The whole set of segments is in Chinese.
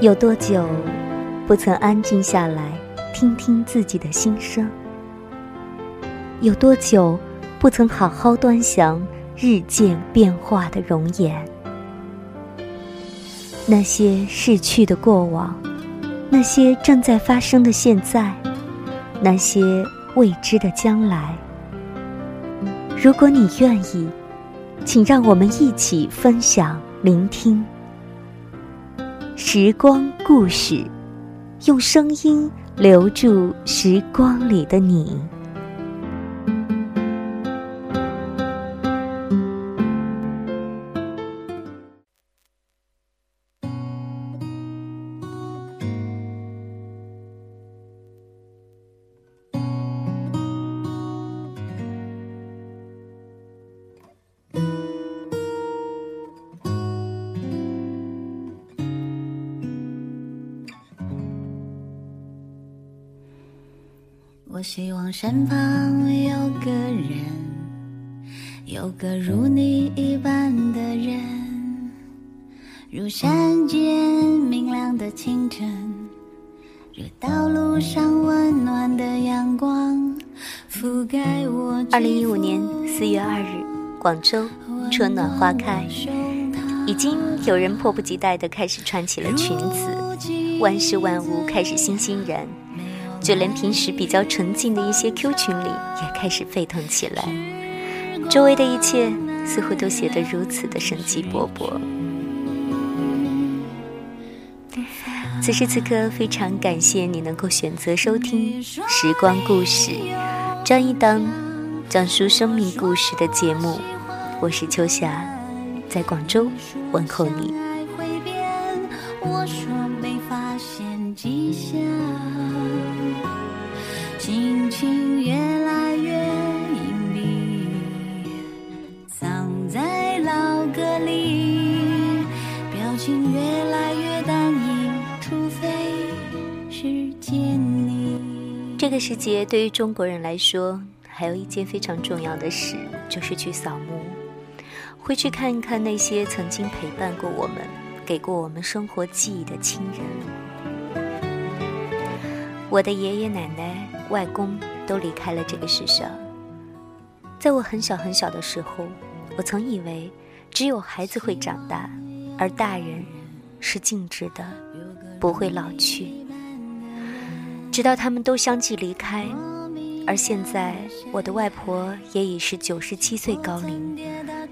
有多久不曾安静下来听听自己的心声？有多久不曾好好端详日渐变化的容颜？那些逝去的过往，那些正在发生的现在，那些未知的将来。如果你愿意，请让我们一起分享、聆听。时光故事，用声音留住时光里的你。我希望身旁有个人，有个如你一般的人，如山间明亮的清晨，如道路上温暖的阳光覆盖我。二零一五年四月二日，广州春暖花开，已经有人迫不及待的开始穿起了裙子，万事万物开始欣欣然。就连平时比较纯净的一些 Q 群里，也开始沸腾起来。周围的一切似乎都显得如此的生机勃勃。此时此刻，非常感谢你能够选择收听《时光故事》这样一档讲述生命故事的节目。我是秋霞，在广州问候你。节对于中国人来说，还有一件非常重要的事，就是去扫墓，会去看一看那些曾经陪伴过我们、给过我们生活记忆的亲人。我的爷爷奶奶、外公都离开了这个世上。在我很小很小的时候，我曾以为只有孩子会长大，而大人是静止的，不会老去。直到他们都相继离开，而现在我的外婆也已是九十七岁高龄，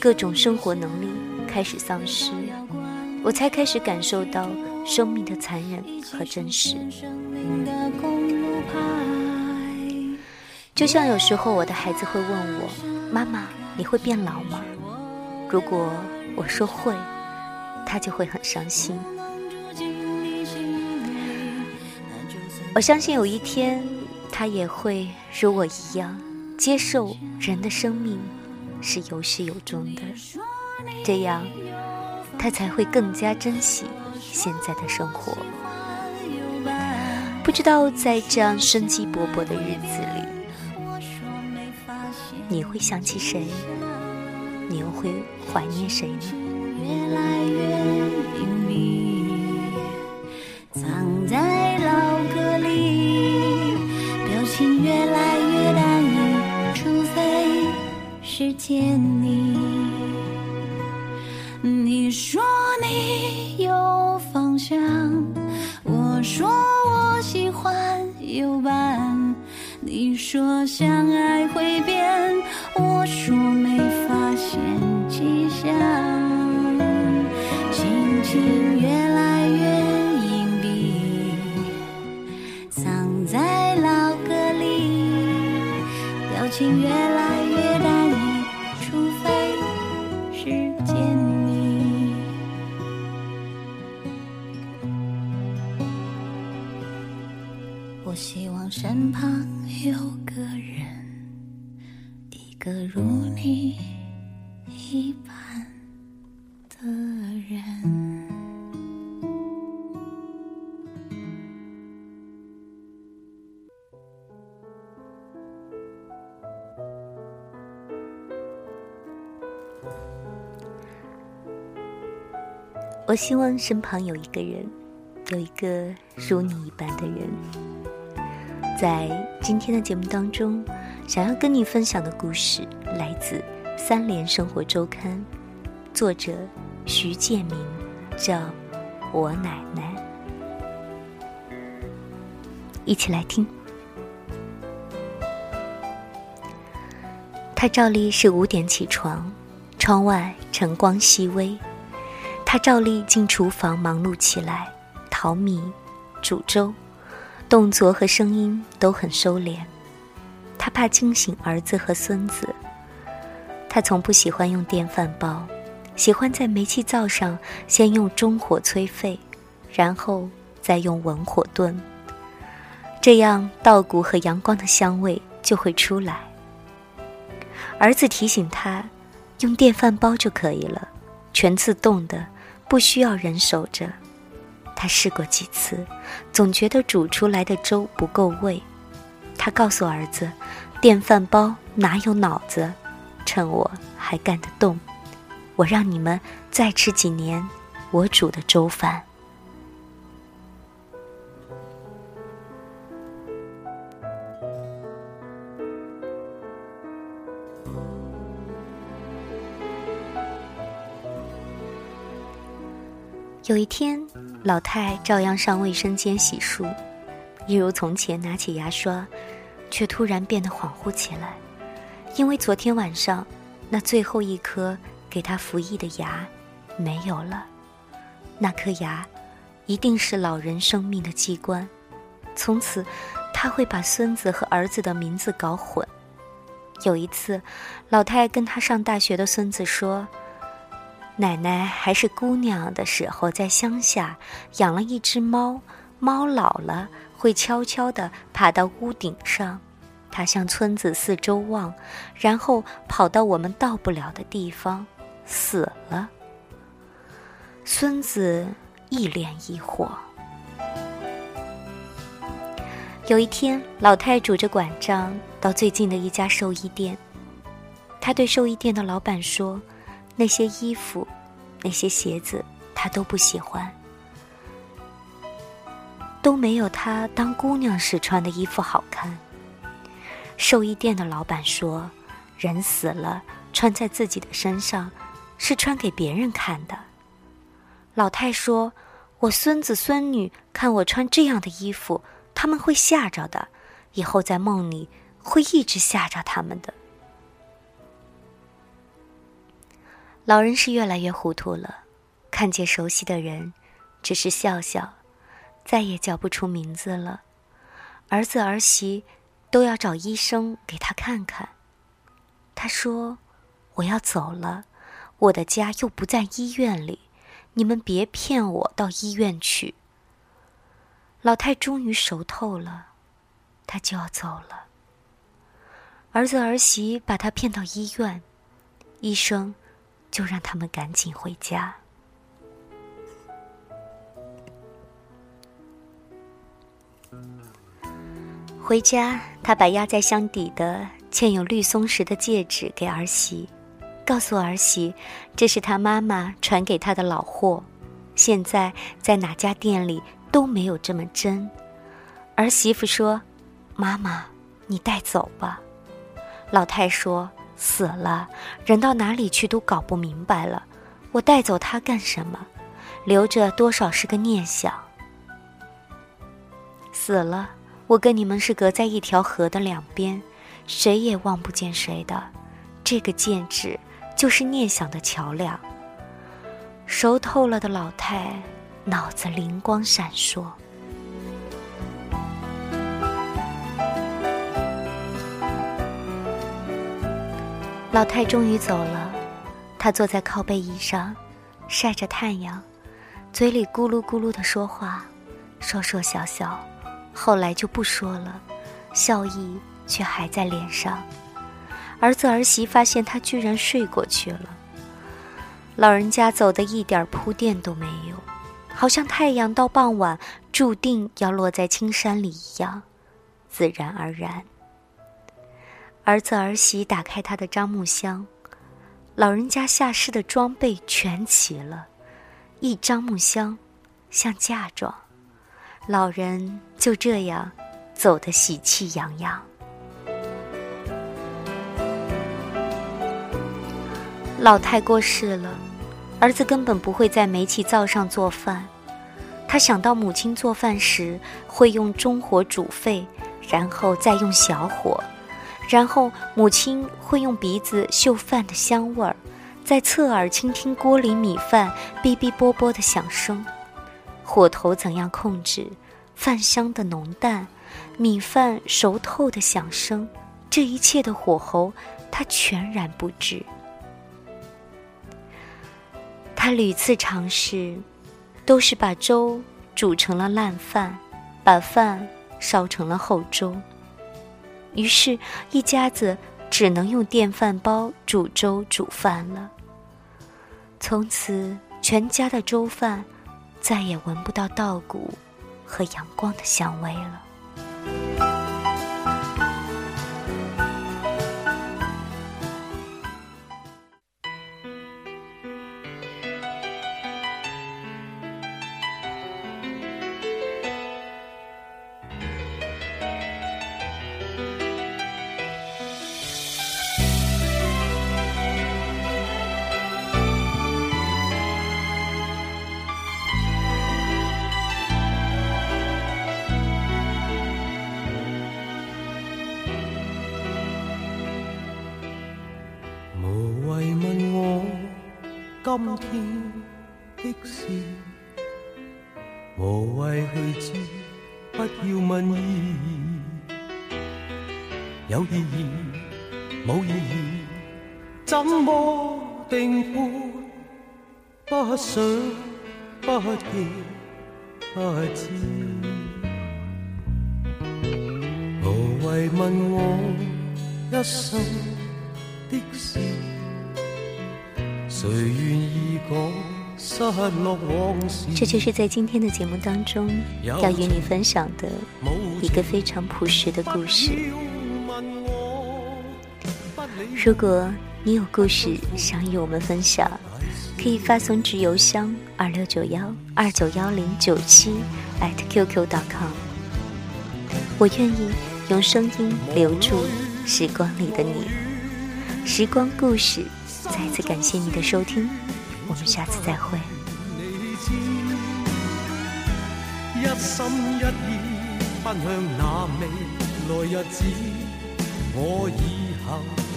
各种生活能力开始丧失，我才开始感受到生命的残忍和真实。就像有时候我的孩子会问我：“妈妈，你会变老吗？”如果我说会，他就会很伤心。我相信有一天，他也会如我一样，接受人的生命是有始有终的，这样他才会更加珍惜现在的生活。不知道在这样生机勃勃的日子里，你会想起谁？你又会怀念谁呢？情越来越淡然，除非是见你。我希望身旁我希望身旁有一个人，有一个如你一般的人。在今天的节目当中，想要跟你分享的故事来自《三联生活周刊》，作者徐建明，叫《我奶奶》。一起来听。他照例是五点起床，窗外晨光熹微。他照例进厨房忙碌起来，淘米、煮粥，动作和声音都很收敛。他怕惊醒儿子和孙子。他从不喜欢用电饭煲，喜欢在煤气灶上先用中火催沸，然后再用文火炖。这样稻谷和阳光的香味就会出来。儿子提醒他，用电饭煲就可以了，全自动的。不需要人守着，他试过几次，总觉得煮出来的粥不够味。他告诉儿子：“电饭煲哪有脑子？趁我还干得动，我让你们再吃几年我煮的粥饭。”有一天，老太照样上卫生间洗漱，一如从前拿起牙刷，却突然变得恍惚起来，因为昨天晚上那最后一颗给她服役的牙没有了。那颗牙一定是老人生命的机关，从此他会把孙子和儿子的名字搞混。有一次，老太跟他上大学的孙子说。奶奶还是姑娘的时候，在乡下养了一只猫。猫老了，会悄悄地爬到屋顶上。它向村子四周望，然后跑到我们到不了的地方，死了。孙子一脸疑惑。有一天，老太拄着拐杖到最近的一家寿衣店，他对寿衣店的老板说。那些衣服，那些鞋子，他都不喜欢，都没有他当姑娘时穿的衣服好看。寿衣店的老板说：“人死了，穿在自己的身上，是穿给别人看的。”老太说：“我孙子孙女看我穿这样的衣服，他们会吓着的，以后在梦里会一直吓着他们的。”老人是越来越糊涂了，看见熟悉的人，只是笑笑，再也叫不出名字了。儿子儿媳都要找医生给他看看。他说：“我要走了，我的家又不在医院里，你们别骗我到医院去。”老太终于熟透了，他就要走了。儿子儿媳把他骗到医院，医生。就让他们赶紧回家。回家，他把压在箱底的嵌有绿松石的戒指给儿媳，告诉儿媳，这是他妈妈传给他的老货，现在在哪家店里都没有这么真。儿媳妇说：“妈妈，你带走吧。”老太说。死了，人到哪里去都搞不明白了。我带走他干什么？留着多少是个念想。死了，我跟你们是隔在一条河的两边，谁也望不见谁的。这个戒指就是念想的桥梁。熟透了的老太，脑子灵光闪烁。老太终于走了，她坐在靠背椅上，晒着太阳，嘴里咕噜咕噜的说话，说说笑笑，后来就不说了，笑意却还在脸上。儿子儿媳发现他居然睡过去了。老人家走的一点铺垫都没有，好像太阳到傍晚注定要落在青山里一样，自然而然。儿子儿媳打开他的樟木箱，老人家下世的装备全齐了，一樟木箱，像嫁妆。老人就这样走得喜气洋洋。老太过世了，儿子根本不会在煤气灶上做饭。他想到母亲做饭时会用中火煮沸，然后再用小火，然后母亲会用鼻子嗅饭的香味儿，在侧耳倾听锅里米饭哔哔啵啵的响声，火头怎样控制，饭香的浓淡，米饭熟透的响声，这一切的火候，他全然不知。他屡次尝试。都是把粥煮成了烂饭，把饭烧成了厚粥。于是，一家子只能用电饭煲煮粥煮饭了。从此，全家的粥饭再也闻不到稻谷和阳光的香味了。今天的事，无谓去知，不要问意义。有意义，冇意义，怎么定判？不想，不记，不知。无谓问我一生的事。这就是在今天的节目当中要与你分享的一个非常朴实的故事。如果你有故事想与我们分享，可以发送至邮箱二六九幺二九幺零九七 @QQ.com。我愿意用声音留住时光里的你，时光故事。再次感谢你的收听，我们下次再会。一心一意奔向那未来日子，我以后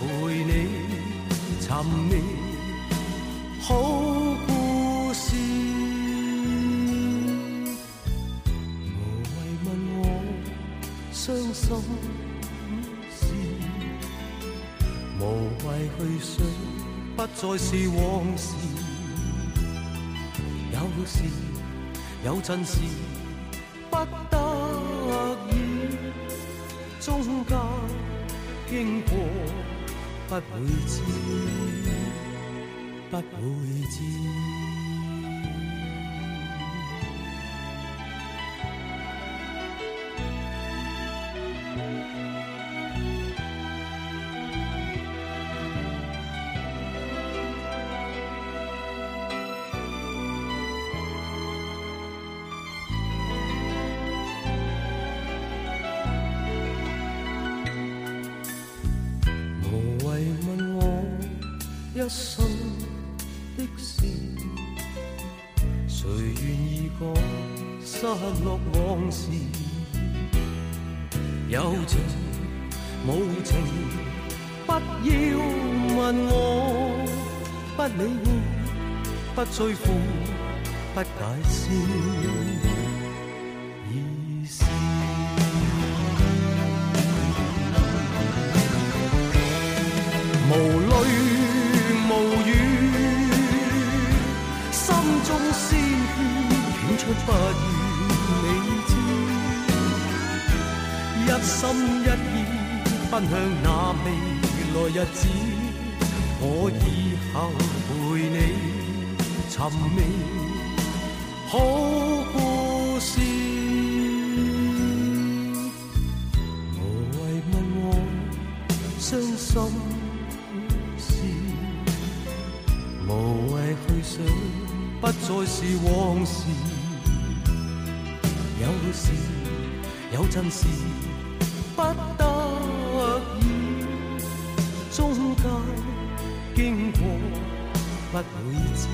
陪你寻觅好故事。无谓问我伤心事，无谓去想。不再是往事，有时有阵时不得已，中间经过不会知，不会知。一生的事，谁愿意讲失落往事？有情无情，不要问我，不理会，不追悔，不解不愿你知，一心一意奔向那未来日子。我以后陪你寻觅好故事。无谓问我伤心事，无谓去想，不再是往事。有时有阵时不得已，中间经过不会知，